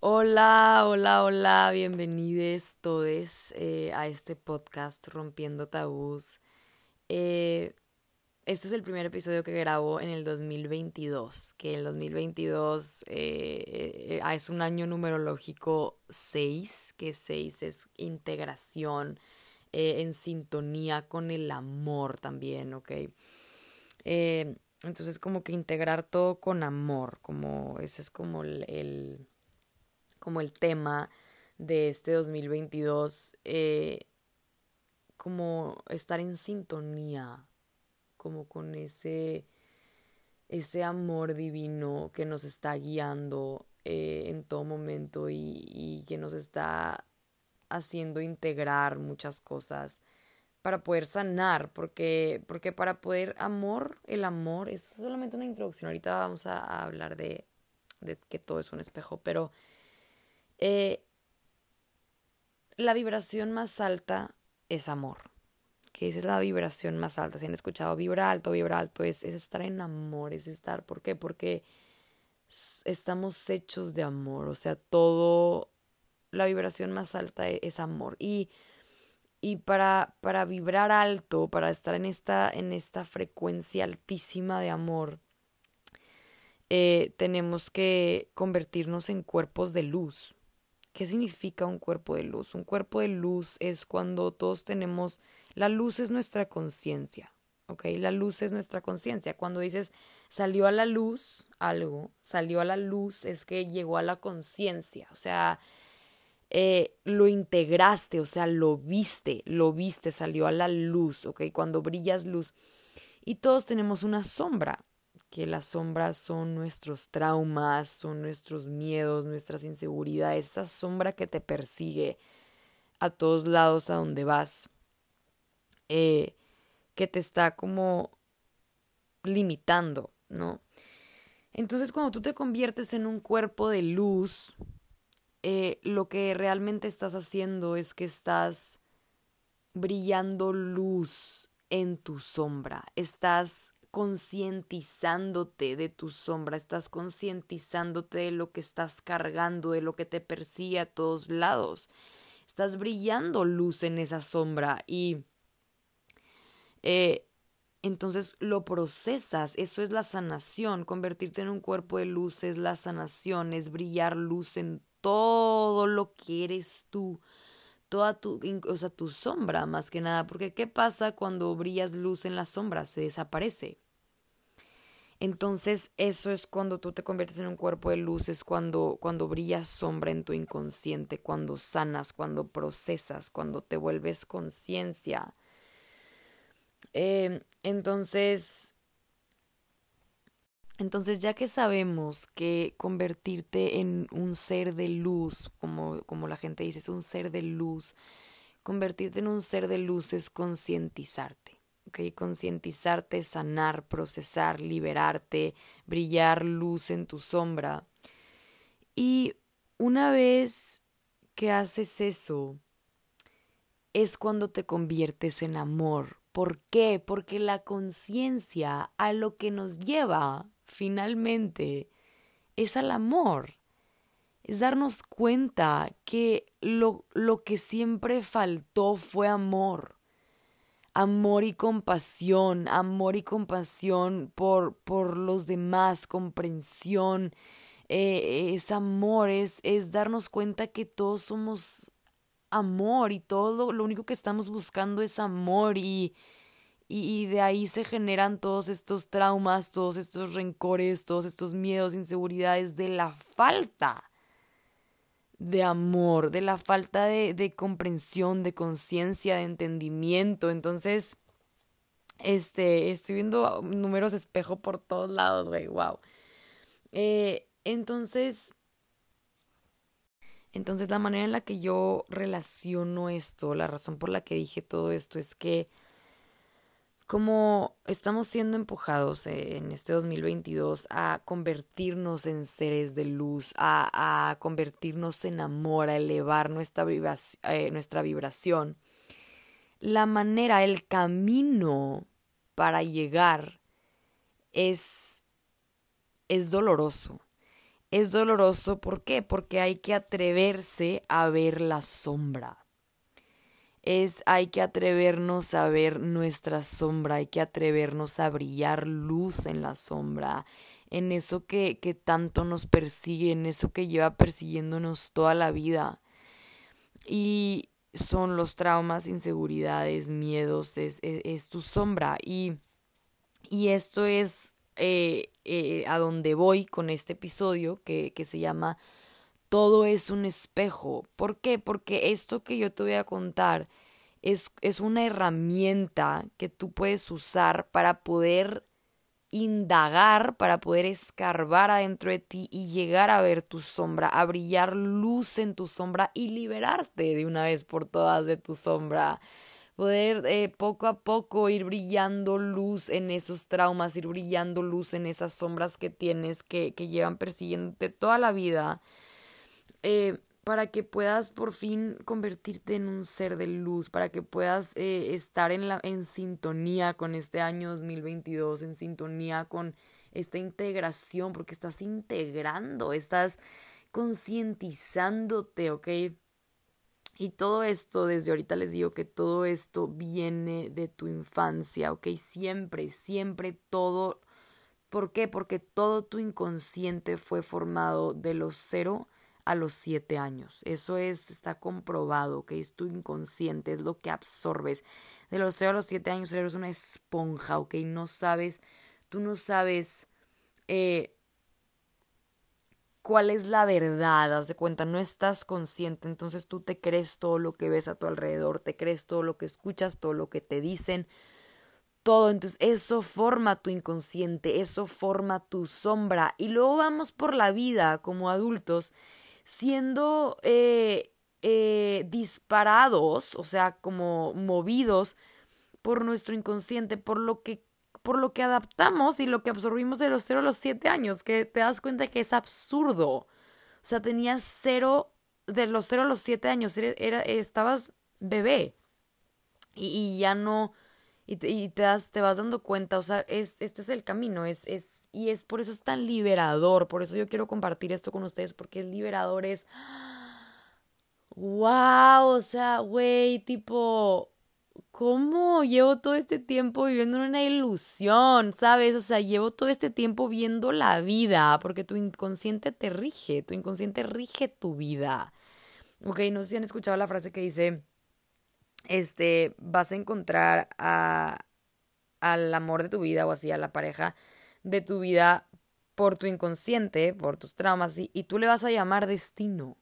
Hola, hola, hola, bienvenidos todos eh, a este podcast Rompiendo Tabús. Eh, este es el primer episodio que grabo en el 2022, que el 2022 eh, es un año numerológico 6, que 6 es integración en sintonía con el amor también, ¿ok? entonces como que integrar todo con amor, como ese es como el como el tema de este 2022, eh, como estar en sintonía, como con ese, ese amor divino que nos está guiando eh, en todo momento y, y que nos está haciendo integrar muchas cosas para poder sanar, porque, porque para poder amor, el amor, es solamente una introducción, ahorita vamos a, a hablar de, de que todo es un espejo, pero eh, la vibración más alta es amor. Que esa es la vibración más alta. Si han escuchado vibra alto, vibra alto, es, es estar en amor, es estar. ¿Por qué? Porque estamos hechos de amor. O sea, todo. La vibración más alta e, es, amor. Y, y para, para vibrar alto, para estar en esta, en esta frecuencia altísima de amor, eh, tenemos que convertirnos en cuerpos de luz. ¿Qué significa un cuerpo de luz? Un cuerpo de luz es cuando todos tenemos, la luz es nuestra conciencia, ¿ok? La luz es nuestra conciencia. Cuando dices salió a la luz algo, salió a la luz es que llegó a la conciencia, o sea, eh, lo integraste, o sea, lo viste, lo viste, salió a la luz, ¿ok? Cuando brillas luz. Y todos tenemos una sombra, que las sombras son nuestros traumas, son nuestros miedos, nuestras inseguridades, esa sombra que te persigue a todos lados a donde vas, eh, que te está como limitando, ¿no? Entonces cuando tú te conviertes en un cuerpo de luz, eh, lo que realmente estás haciendo es que estás brillando luz en tu sombra, estás concientizándote de tu sombra, estás concientizándote de lo que estás cargando, de lo que te persigue a todos lados. Estás brillando luz en esa sombra y eh, entonces lo procesas, eso es la sanación, convertirte en un cuerpo de luz es la sanación, es brillar luz en todo lo que eres tú, toda tu, o sea, tu sombra más que nada, porque ¿qué pasa cuando brillas luz en la sombra? Se desaparece. Entonces eso es cuando tú te conviertes en un cuerpo de luz, es cuando, cuando brillas sombra en tu inconsciente, cuando sanas, cuando procesas, cuando te vuelves conciencia. Eh, entonces, entonces, ya que sabemos que convertirte en un ser de luz, como, como la gente dice, es un ser de luz, convertirte en un ser de luz es concientizarte, ¿ok? Concientizarte, sanar, procesar, liberarte, brillar luz en tu sombra. Y una vez que haces eso, es cuando te conviertes en amor. ¿Por qué? Porque la conciencia a lo que nos lleva finalmente es al amor. Es darnos cuenta que lo, lo que siempre faltó fue amor. Amor y compasión, amor y compasión por, por los demás, comprensión, eh, es amor, es, es darnos cuenta que todos somos amor y todo lo único que estamos buscando es amor y, y, de ahí se generan todos estos traumas, todos estos rencores, todos estos miedos, inseguridades de la falta de amor, de la falta de, de comprensión, de conciencia, de entendimiento. Entonces, este, estoy viendo números espejo por todos lados, güey, wow. Eh, entonces, entonces la manera en la que yo relaciono esto, la razón por la que dije todo esto es que como estamos siendo empujados en este 2022 a convertirnos en seres de luz, a, convertirnos en amor, a elevar nuestra, eh, nuestra vibración, la manera, el camino para llegar es, es doloroso. Es doloroso, ¿por qué? Porque hay que atreverse a ver la sombra. Es hay que atrevernos a ver nuestra sombra, hay que atrevernos a brillar luz en la sombra, en eso que, que tanto nos persigue, en eso que lleva persiguiéndonos toda la vida. Y son los traumas, inseguridades, miedos, es, es, tu sombra. Y, y esto es eh, eh, a donde voy con este episodio que, que se llama Todo es un espejo. ¿Por qué? Porque esto que yo te voy a contar es, es una herramienta que tú puedes usar para poder indagar, para poder escarbar adentro de ti y llegar a ver tu sombra, a brillar luz en tu sombra y liberarte de una vez por todas de tu sombra poder eh, poco a poco ir brillando luz en esos traumas, ir brillando luz en esas sombras que tienes que, que llevan persiguiéndote toda la vida, eh, para que puedas por fin convertirte en un ser de luz, para que puedas eh, estar en, la, en sintonía con este año 2022, en sintonía con esta integración, porque estás integrando, estás concientizándote, ¿ok? Y todo esto, desde ahorita les digo que todo esto viene de tu infancia, ¿ok? Siempre, siempre todo. ¿Por qué? Porque todo tu inconsciente fue formado de los cero a los siete años. Eso es, está comprobado, ¿ok? Es tu inconsciente, es lo que absorbes. De los cero a los siete años eres una esponja, ¿ok? No sabes, tú no sabes eh, cuál es la verdad, haz de cuenta, no estás consciente, entonces tú te crees todo lo que ves a tu alrededor, te crees todo lo que escuchas, todo lo que te dicen, todo, entonces eso forma tu inconsciente, eso forma tu sombra y luego vamos por la vida como adultos siendo eh, eh, disparados, o sea, como movidos por nuestro inconsciente, por lo que por lo que adaptamos y lo que absorbimos de los 0 a los 7 años, que te das cuenta que es absurdo. O sea, tenías cero, de los 0 a los 7 años, era, estabas bebé y, ya no, y, te, y te, das, te vas dando cuenta, o sea, es, este es el camino, es, es, y es por eso es tan liberador, por eso yo quiero compartir esto con ustedes, porque es liberador, es, wow, o sea, güey, tipo, ¿cómo llevo todo este tiempo viviendo en una ilusión? ¿Sabes? O sea, llevo todo este tiempo viendo la vida, porque tu inconsciente te rige, tu inconsciente rige tu vida. Ok, no sé si han escuchado la frase que dice, este, vas a encontrar a, al amor de tu vida o así, a la pareja de tu vida por tu inconsciente, por tus traumas, y, y tú le vas a llamar destino.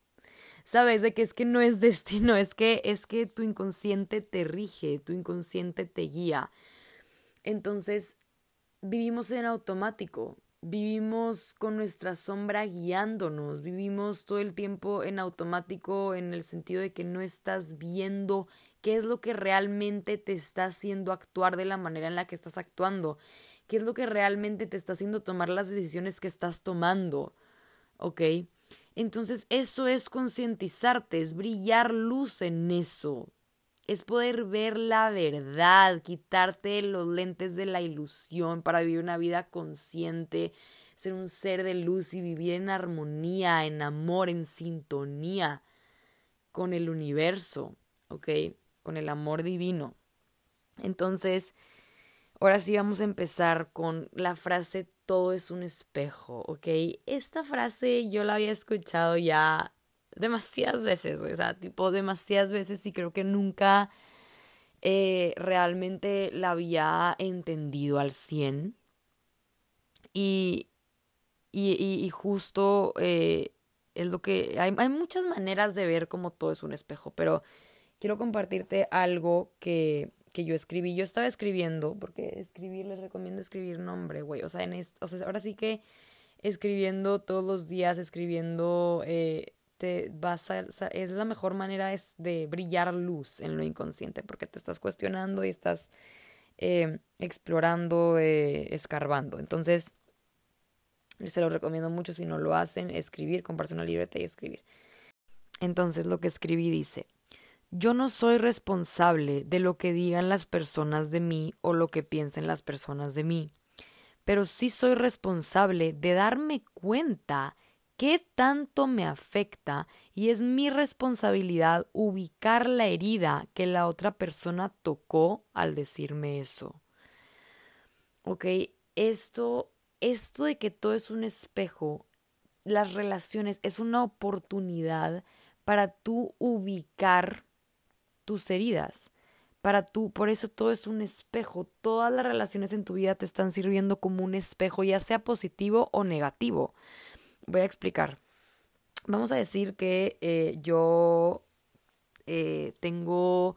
¿sabes? De que es que no es destino, es que es que tu inconsciente te rige, tu inconsciente te guía. Entonces, vivimos en automático, vivimos con nuestra sombra guiándonos, vivimos todo el tiempo en automático en el sentido de que no estás viendo qué es lo que realmente te está haciendo actuar de la manera en la que estás actuando, qué es lo que realmente te está haciendo tomar las decisiones que estás tomando, ¿ok? Entonces eso es concientizarte, es brillar luz en eso, es poder ver la verdad, quitarte los lentes de la ilusión para vivir una vida consciente, ser un ser de luz y vivir en armonía, en amor, en sintonía con el universo, ¿ok? Con el amor divino. Entonces, ahora sí vamos a empezar con la frase todo es un espejo, ¿ok? Esta frase yo la había escuchado ya demasiadas veces, o sea, tipo demasiadas veces y creo que nunca eh, realmente la había entendido al 100. Y, y, y, justo eh, es lo que... Hay, hay muchas maneras de ver cómo todo es un espejo, pero quiero compartirte algo que que yo escribí. Yo estaba escribiendo, porque escribir, les recomiendo escribir nombre, güey. O sea, en o sea, ahora sí que escribiendo todos los días, escribiendo, eh, te vas a, es la mejor manera es de brillar luz en lo inconsciente, porque te estás cuestionando y estás eh, explorando, eh, escarbando. Entonces, se lo recomiendo mucho si no lo hacen, escribir, comprarse una libreta y escribir. Entonces, lo que escribí dice, yo no soy responsable de lo que digan las personas de mí o lo que piensen las personas de mí, pero sí soy responsable de darme cuenta ¿Qué tanto me afecta? Y es mi responsabilidad ubicar la herida que la otra persona tocó al decirme eso. ¿Ok? Esto, esto de que todo es un espejo, las relaciones es una oportunidad para tú ubicar tus heridas. Para tú, por eso todo es un espejo. Todas las relaciones en tu vida te están sirviendo como un espejo, ya sea positivo o negativo. Voy a explicar. Vamos a decir que eh, yo eh, tengo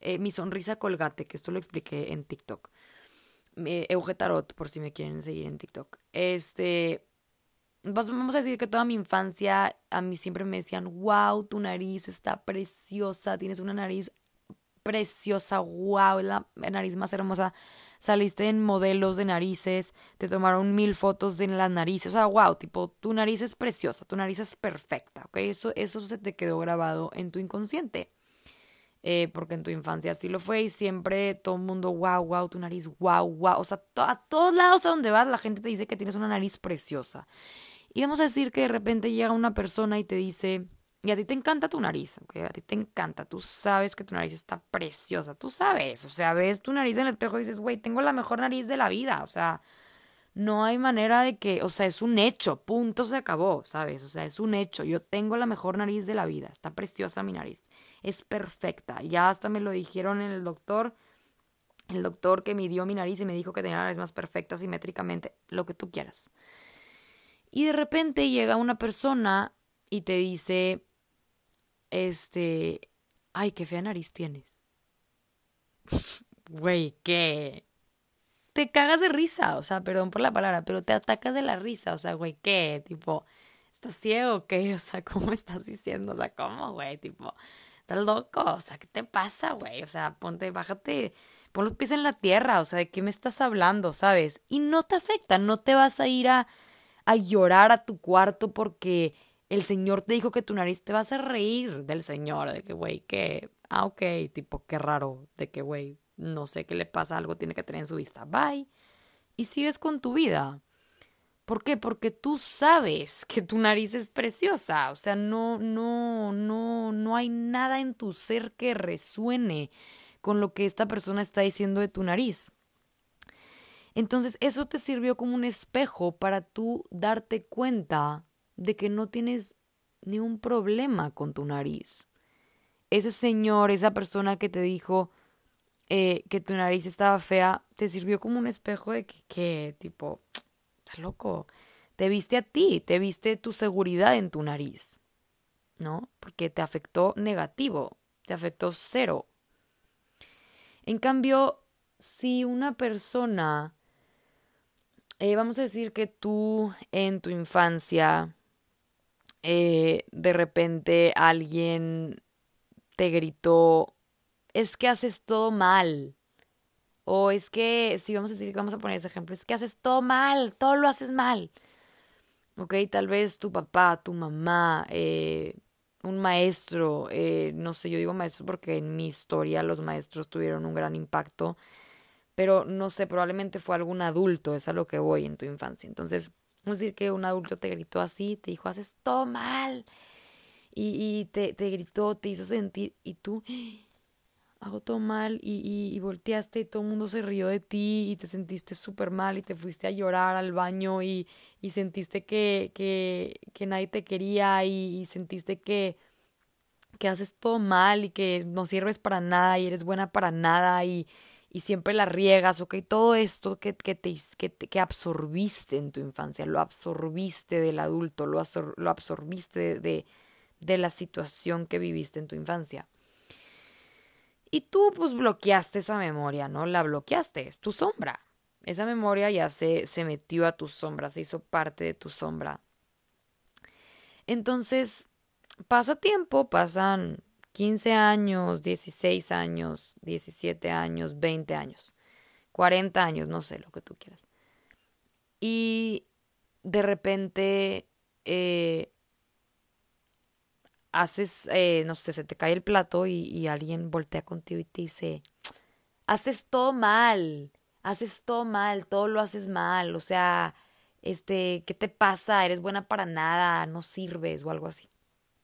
eh, mi sonrisa colgate, que esto lo expliqué en TikTok. Euge Tarot, por si me quieren seguir en TikTok. Este, vamos a decir que toda mi infancia a mí siempre me decían, wow, tu nariz está preciosa, tienes una nariz preciosa, wow, es la nariz más hermosa saliste en modelos de narices, te tomaron mil fotos en las narices, o sea, wow, tipo, tu nariz es preciosa, tu nariz es perfecta, ¿ok? Eso, eso se te quedó grabado en tu inconsciente. Eh, porque en tu infancia así lo fue y siempre todo el mundo, wow, wow, tu nariz, wow, wow. O sea, a todos lados a donde vas la gente te dice que tienes una nariz preciosa. Y vamos a decir que de repente llega una persona y te dice, y a ti te encanta tu nariz, ¿ok? A ti te encanta, tú sabes que tu nariz está preciosa, tú sabes, o sea, ves tu nariz en el espejo y dices, güey, tengo la mejor nariz de la vida, o sea, no hay manera de que, o sea, es un hecho, punto, se acabó, ¿sabes? O sea, es un hecho, yo tengo la mejor nariz de la vida, está preciosa mi nariz, es perfecta, ya hasta me lo dijeron en el doctor, el doctor que midió mi nariz y me dijo que tenía la nariz más perfecta simétricamente, lo que tú quieras. Y de repente llega una persona y te dice, este, ay, qué fea nariz tienes. Güey, ¿qué? Te cagas de risa, o sea, perdón por la palabra, pero te atacas de la risa, o sea, güey, ¿qué? Tipo, ¿estás ciego o qué? O sea, ¿cómo estás diciendo? O sea, ¿cómo, güey? Tipo, estás loco, o sea, ¿qué te pasa, güey? O sea, ponte, bájate, pon los pies en la tierra, o sea, ¿de qué me estás hablando, sabes? Y no te afecta, no te vas a ir a, a llorar a tu cuarto porque el Señor te dijo que tu nariz te va a hacer reír del Señor, de que, güey, que, ah, ok, tipo, qué raro, de que, güey, no sé qué le pasa, algo tiene que tener en su vista, bye. Y sigues con tu vida. ¿Por qué? Porque tú sabes que tu nariz es preciosa, o sea, no, no, no, no hay nada en tu ser que resuene con lo que esta persona está diciendo de tu nariz. Entonces, eso te sirvió como un espejo para tú darte cuenta de que no tienes ni un problema con tu nariz. Ese señor, esa persona que te dijo eh, que tu nariz estaba fea, te sirvió como un espejo de que, tipo, está loco. Te viste a ti, te viste tu seguridad en tu nariz, ¿no? Porque te afectó negativo, te afectó cero. En cambio, si una persona, eh, vamos a decir que tú en tu infancia eh, de repente alguien te gritó, es que haces todo mal. O es que, si vamos a decir, vamos a poner ese ejemplo, es que haces todo mal, todo lo haces mal. Ok, tal vez tu papá, tu mamá, eh, un maestro, eh, no sé, yo digo maestro porque en mi historia los maestros tuvieron un gran impacto, pero no sé, probablemente fue algún adulto, es a lo que voy en tu infancia. Entonces, Vamos a decir que un adulto te gritó así, te dijo, haces todo mal. Y, y te, te, gritó, te hizo sentir, y tú, hago todo mal, y, y, volteaste y todo el mundo se rió de ti y te sentiste súper mal y te fuiste a llorar al baño y, y sentiste que, que, que nadie te quería y, sentiste que, que haces todo mal y que no sirves para nada y eres buena para nada y, y siempre la riegas, ok, todo esto que, que, te, que, que absorbiste en tu infancia, lo absorbiste del adulto, lo, lo absorbiste de, de la situación que viviste en tu infancia. Y tú pues bloqueaste esa memoria, ¿no? La bloqueaste, es tu sombra. Esa memoria ya se, se metió a tu sombra, se hizo parte de tu sombra. Entonces, pasa tiempo, pasan 15 años, 16 años, 17 años, 20 años, 40 años, no sé, lo que tú quieras. Y de repente eh, haces, eh, no sé, se te cae el plato y, y alguien voltea contigo y te dice, haces todo mal, haces todo mal, todo lo haces mal, o sea, este, ¿qué te pasa? Eres buena para nada, no sirves o algo así.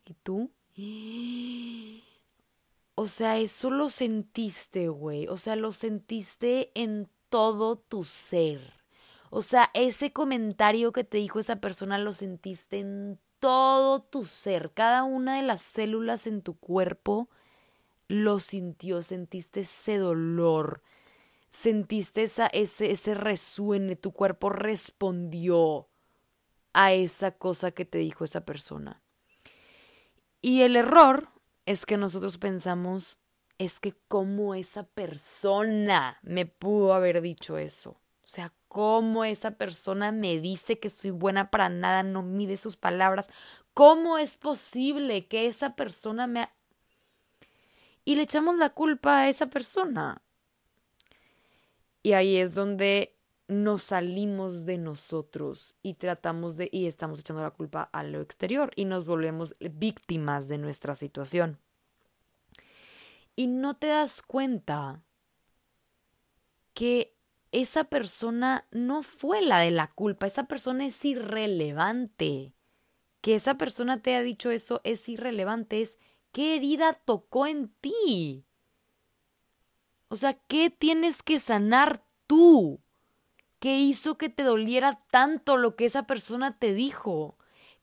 ¿Y tú? O sea, eso lo sentiste, güey. O sea, lo sentiste en todo tu ser. O sea, ese comentario que te dijo esa persona lo sentiste en todo tu ser. Cada una de las células en tu cuerpo lo sintió. Sentiste ese dolor. Sentiste esa, ese, ese resuene. Tu cuerpo respondió a esa cosa que te dijo esa persona. Y el error es que nosotros pensamos, es que cómo esa persona me pudo haber dicho eso. O sea, cómo esa persona me dice que soy buena para nada, no mide sus palabras. ¿Cómo es posible que esa persona me... Y le echamos la culpa a esa persona. Y ahí es donde nos salimos de nosotros y tratamos de y estamos echando la culpa a lo exterior y nos volvemos víctimas de nuestra situación. Y no te das cuenta que esa persona no fue la de la culpa, esa persona es irrelevante. Que esa persona te ha dicho eso es irrelevante, es qué herida tocó en ti. O sea, ¿qué tienes que sanar tú? ¿Qué hizo que te doliera tanto lo que esa persona te dijo?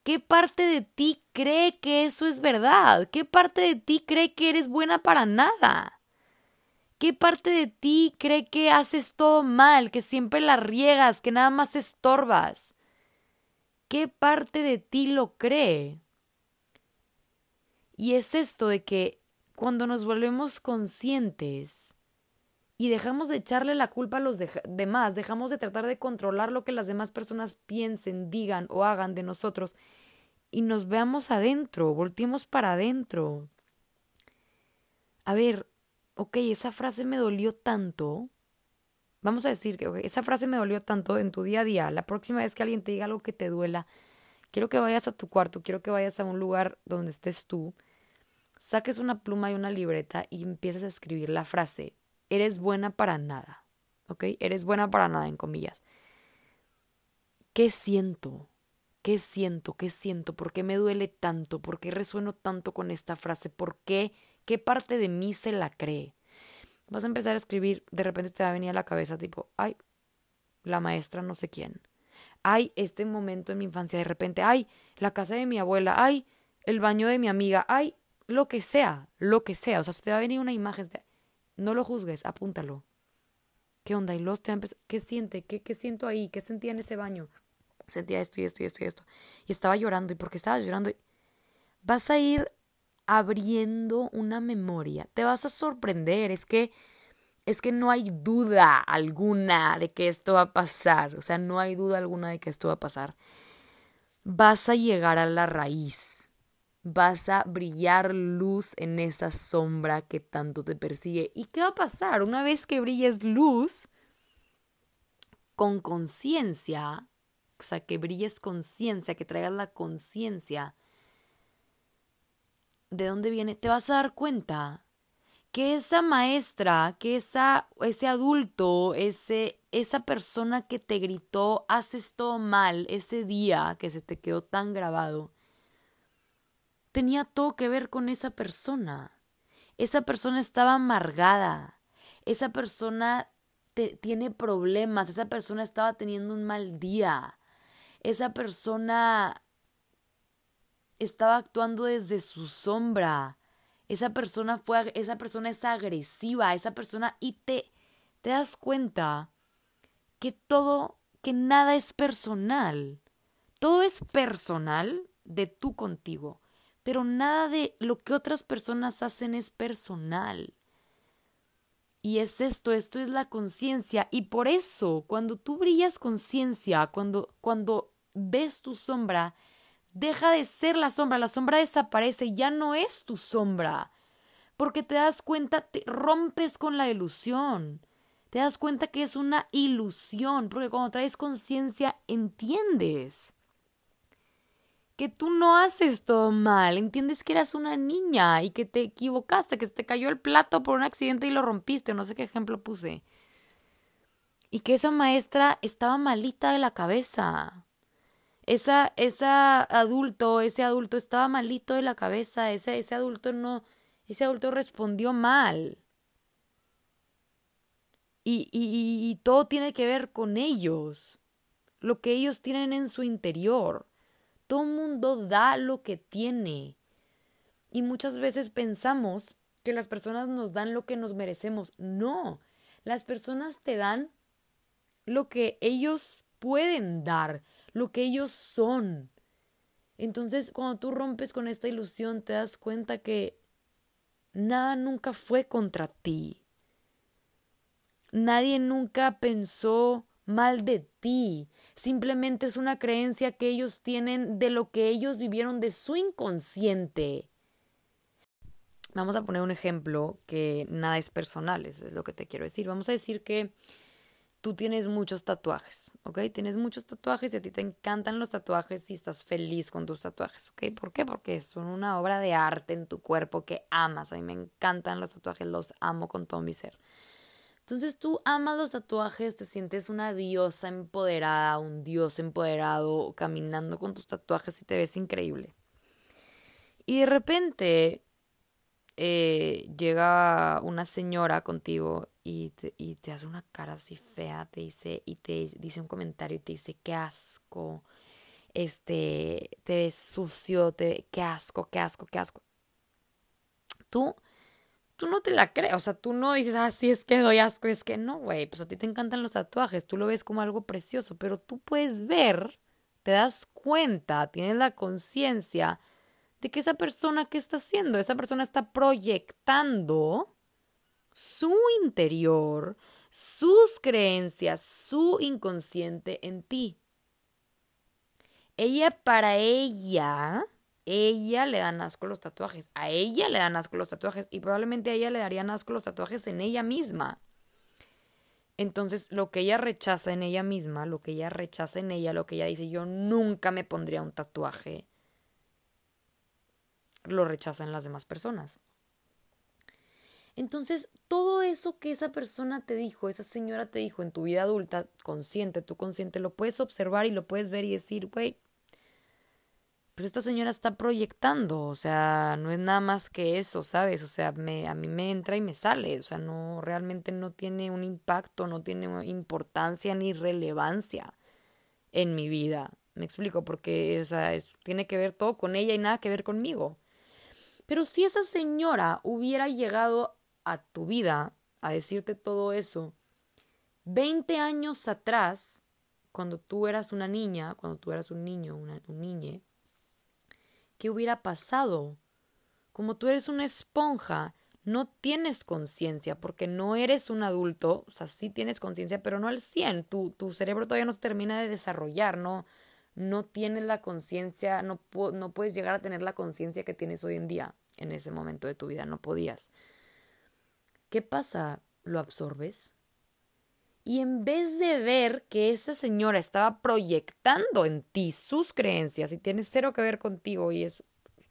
¿Qué parte de ti cree que eso es verdad? ¿Qué parte de ti cree que eres buena para nada? ¿Qué parte de ti cree que haces todo mal, que siempre la riegas, que nada más estorbas? ¿Qué parte de ti lo cree? Y es esto de que cuando nos volvemos conscientes y dejamos de echarle la culpa a los demás, dejamos de tratar de controlar lo que las demás personas piensen, digan o hagan de nosotros y nos veamos adentro, volteemos para adentro. A ver, ok, esa frase me dolió tanto. Vamos a decir que esa frase me dolió tanto en tu día a día. La próxima vez que alguien te diga algo que te duela, quiero que vayas a tu cuarto, quiero que vayas a un lugar donde estés tú, saques una pluma y una libreta y empieces a escribir la frase eres buena para nada, ¿ok? Eres buena para nada, en comillas. ¿Qué siento? ¿Qué siento? ¿Qué siento? ¿Por qué me duele tanto? ¿Por qué resueno tanto con esta frase? ¿Por qué? ¿Qué parte de mí se la cree? Vas a empezar a escribir, de repente te va a venir a la cabeza tipo, ay, la maestra no sé quién. Ay, este momento en mi infancia, de repente, ay, la casa de mi abuela, ay, el baño de mi amiga, ay, lo que sea, lo que sea. O sea, se te va a venir una imagen. No lo juzgues, apúntalo. ¿Qué onda? Y los te ¿qué siente? ¿Qué, ¿Qué siento ahí? ¿Qué sentía en ese baño? Sentía esto y esto y esto y esto. Y estaba llorando. ¿Y por qué estaba llorando? Vas a ir abriendo una memoria. Te vas a sorprender. Es que es que no hay duda alguna de que esto va a pasar. O sea, no hay duda alguna de que esto va a pasar. Vas a llegar a la raíz vas a brillar luz en esa sombra que tanto te persigue. ¿Y qué va a pasar? Una vez que brilles luz con conciencia, o sea, que brilles conciencia, que traigas la conciencia de dónde viene, te vas a dar cuenta que esa maestra, que esa, ese adulto, ese, esa persona que te gritó, haces todo mal ese día que se te quedó tan grabado, tenía todo que ver con esa persona. Esa persona estaba amargada. Esa persona tiene problemas. Esa persona estaba teniendo un mal día. Esa persona estaba actuando desde su sombra. Esa persona fue esa persona es agresiva, esa persona y te te das cuenta que todo que nada es personal. Todo es personal de tú contigo pero nada de lo que otras personas hacen es personal. Y es esto, esto es la conciencia. Y por eso, cuando tú brillas conciencia, cuando, cuando ves tu sombra, deja de ser la sombra, la sombra desaparece, ya no es tu sombra. Porque te das cuenta, te rompes con la ilusión. Te das cuenta que es una ilusión, porque cuando traes conciencia, entiendes que tú no haces todo mal, entiendes que eras una niña y que te equivocaste, que se te cayó el plato por un accidente y lo rompiste, no sé qué ejemplo puse. y que esa maestra estaba malita de la cabeza. Esa, esa adulto, ese adulto estaba malito de la cabeza, ese, ese adulto no, ese adulto respondió mal. Y, y, y todo tiene que ver con ellos, lo que ellos tienen en su interior. Todo mundo da lo que tiene. Y muchas veces pensamos que las personas nos dan lo que nos merecemos. No, las personas te dan lo que ellos pueden dar, lo que ellos son. Entonces, cuando tú rompes con esta ilusión, te das cuenta que nada nunca fue contra ti. Nadie nunca pensó mal de ti. Simplemente es una creencia que ellos tienen de lo que ellos vivieron de su inconsciente. Vamos a poner un ejemplo que nada es personal, eso es lo que te quiero decir. Vamos a decir que tú tienes muchos tatuajes, ¿ok? Tienes muchos tatuajes y a ti te encantan los tatuajes y estás feliz con tus tatuajes, ¿ok? ¿Por qué? Porque son una obra de arte en tu cuerpo que amas. A mí me encantan los tatuajes, los amo con todo mi ser. Entonces tú amas los tatuajes, te sientes una diosa empoderada, un dios empoderado, caminando con tus tatuajes y te ves increíble. Y de repente eh, llega una señora contigo y te, y te hace una cara así fea, te dice, y te dice un comentario y te dice, qué asco, este, te ves sucio, te, qué asco, qué asco, qué asco. Tú, tú no te la crees, o sea, tú no dices, ah, sí, es que doy asco, es que no, güey, pues a ti te encantan los tatuajes, tú lo ves como algo precioso, pero tú puedes ver, te das cuenta, tienes la conciencia, de que esa persona que está haciendo, esa persona está proyectando su interior, sus creencias, su inconsciente en ti. Ella, para ella, ella le dan asco los tatuajes. A ella le dan asco los tatuajes y probablemente a ella le darían asco los tatuajes en ella misma. Entonces, lo que ella rechaza en ella misma, lo que ella rechaza en ella, lo que ella dice, yo nunca me pondría un tatuaje, lo rechazan las demás personas. Entonces, todo eso que esa persona te dijo, esa señora te dijo en tu vida adulta, consciente, tú consciente, lo puedes observar y lo puedes ver y decir, güey, pues esta señora está proyectando, o sea, no es nada más que eso, ¿sabes? O sea, me, a mí me entra y me sale, o sea, no, realmente no tiene un impacto, no tiene importancia ni relevancia en mi vida. Me explico, porque, o sea, tiene que ver todo con ella y nada que ver conmigo. Pero si esa señora hubiera llegado a tu vida a decirte todo eso, 20 años atrás, cuando tú eras una niña, cuando tú eras un niño, una, un niñe, ¿qué hubiera pasado? Como tú eres una esponja, no tienes conciencia porque no eres un adulto, o sea, sí tienes conciencia, pero no al 100, tu, tu cerebro todavía no se termina de desarrollar, no, no tienes la conciencia, no, no puedes llegar a tener la conciencia que tienes hoy en día. En ese momento de tu vida no podías. ¿Qué pasa? Lo absorbes. Y en vez de ver que esa señora estaba proyectando en ti sus creencias y tiene cero que ver contigo y es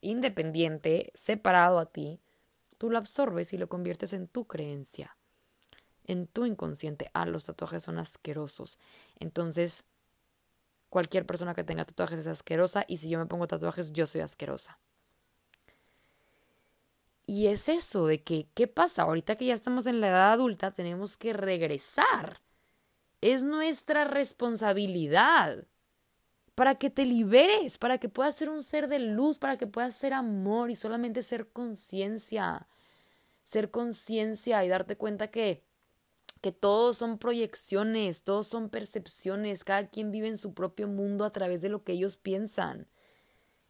independiente, separado a ti, tú lo absorbes y lo conviertes en tu creencia, en tu inconsciente. Ah, los tatuajes son asquerosos. Entonces, cualquier persona que tenga tatuajes es asquerosa y si yo me pongo tatuajes yo soy asquerosa. Y es eso de que, ¿qué pasa? Ahorita que ya estamos en la edad adulta tenemos que regresar. Es nuestra responsabilidad para que te liberes, para que puedas ser un ser de luz, para que puedas ser amor y solamente ser conciencia. Ser conciencia y darte cuenta que que todos son proyecciones, todos son percepciones, cada quien vive en su propio mundo a través de lo que ellos piensan.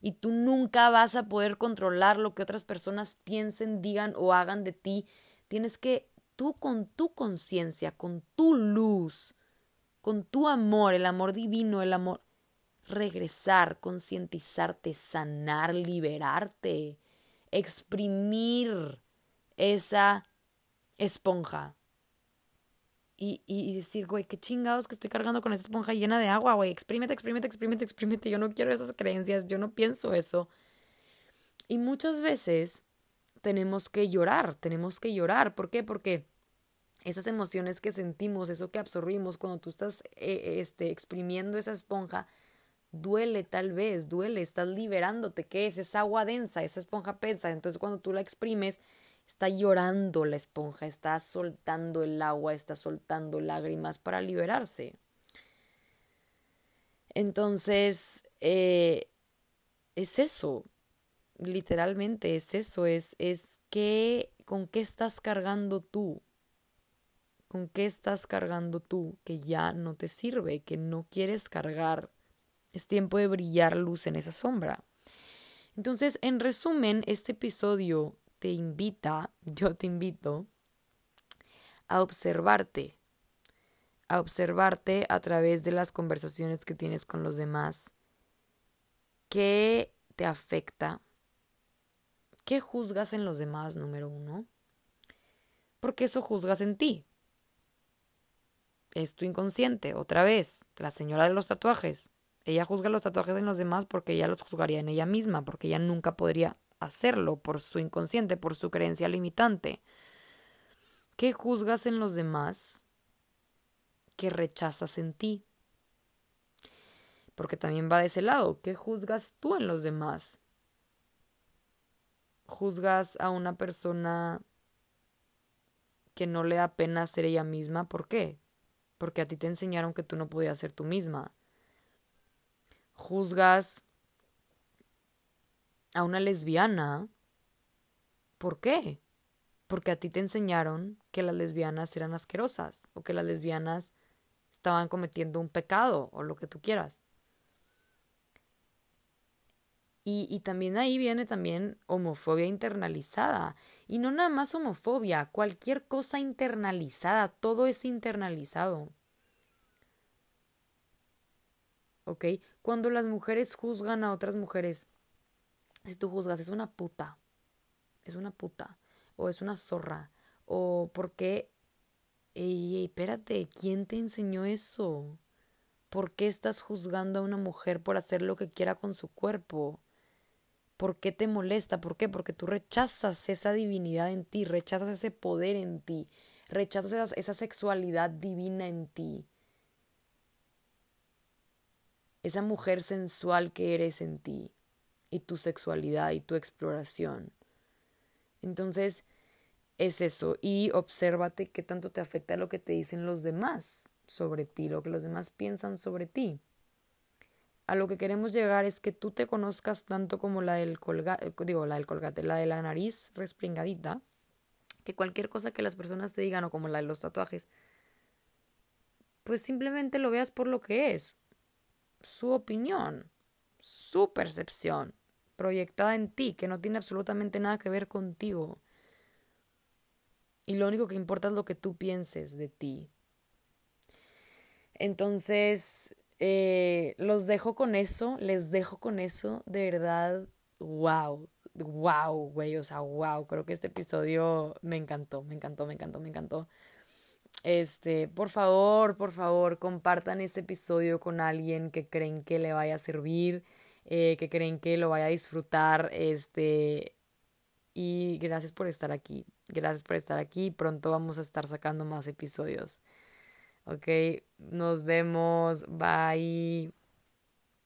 Y tú nunca vas a poder controlar lo que otras personas piensen, digan o hagan de ti. Tienes que tú con tu conciencia, con tu luz, con tu amor, el amor divino, el amor, regresar, concientizarte, sanar, liberarte, exprimir esa esponja y, decir, güey, qué chingados que estoy cargando con esa esponja llena de agua, güey, exprímete, exprímete, exprímete, exprímete, yo no quiero esas creencias, yo no pienso eso. Y muchas veces tenemos que llorar, tenemos que llorar, ¿por qué? Porque esas emociones que sentimos, eso que absorbimos cuando tú estás eh, este, exprimiendo esa esponja, duele tal vez, duele, estás liberándote, ¿qué es? Es agua densa, esa esponja pesa, entonces cuando tú la exprimes, está llorando la esponja, está soltando el agua, está soltando lágrimas para liberarse. Entonces, eh, es eso, literalmente es eso, es, es que, con qué estás cargando tú, con qué estás cargando tú que ya no te sirve, que no quieres cargar. Es tiempo de brillar luz en esa sombra. Entonces, en resumen, este episodio te invita, yo te invito, a observarte, a observarte a través de las conversaciones que tienes con los demás. ¿Qué te afecta? ¿Qué juzgas en los demás, número uno? Porque eso juzgas en ti es tu inconsciente, otra vez, la señora de los tatuajes. Ella juzga los tatuajes en los demás porque ella los juzgaría en ella misma, porque ella nunca podría hacerlo por su inconsciente, por su creencia limitante. ¿Qué juzgas en los demás que rechazas en ti? Porque también va de ese lado. ¿Qué juzgas tú en los demás? ¿Juzgas a una persona que no le da pena ser ella misma? ¿Por qué? porque a ti te enseñaron que tú no podías ser tú misma. Juzgas a una lesbiana. ¿Por qué? Porque a ti te enseñaron que las lesbianas eran asquerosas o que las lesbianas estaban cometiendo un pecado o lo que tú quieras. Y, y, también ahí viene también homofobia internalizada. Y no nada más homofobia, cualquier cosa internalizada, todo es internalizado. ¿Ok? Cuando las mujeres juzgan a otras mujeres, si tú juzgas, es una puta, es una puta, o es una zorra, o por qué, ey, espérate, ¿quién te enseñó eso? ¿Por qué estás juzgando a una mujer por hacer lo que quiera con su cuerpo? ¿Por qué te molesta? ¿Por qué? Porque tú rechazas esa divinidad en ti, rechazas ese poder en ti, rechazas esa, sexualidad divina en ti, esa mujer sensual que eres en ti, y tu sexualidad y tu exploración. Entonces, es eso, y obsérvate qué tanto te afecta lo que te dicen los demás sobre ti, lo que los demás piensan sobre ti a lo que queremos llegar es que tú te conozcas tanto como la del colgate, digo, la del colgate, la de la nariz respringadita, que cualquier cosa que las personas te digan o como la de los tatuajes, pues simplemente lo veas por lo que es, su opinión, su percepción, proyectada en ti, que no tiene absolutamente nada que ver contigo. Y lo único que importa es lo que tú pienses de ti. Entonces, eh, los dejo con eso, les dejo con eso, de verdad, wow, wow, güey, o sea, wow, creo que este episodio me encantó, me encantó, me encantó, me encantó. Este, por favor, por favor, compartan este episodio con alguien que creen que le vaya a servir, eh, que creen que lo vaya a disfrutar, este, y gracias por estar aquí, gracias por estar aquí, pronto vamos a estar sacando más episodios. Ok, nos vemos, bye.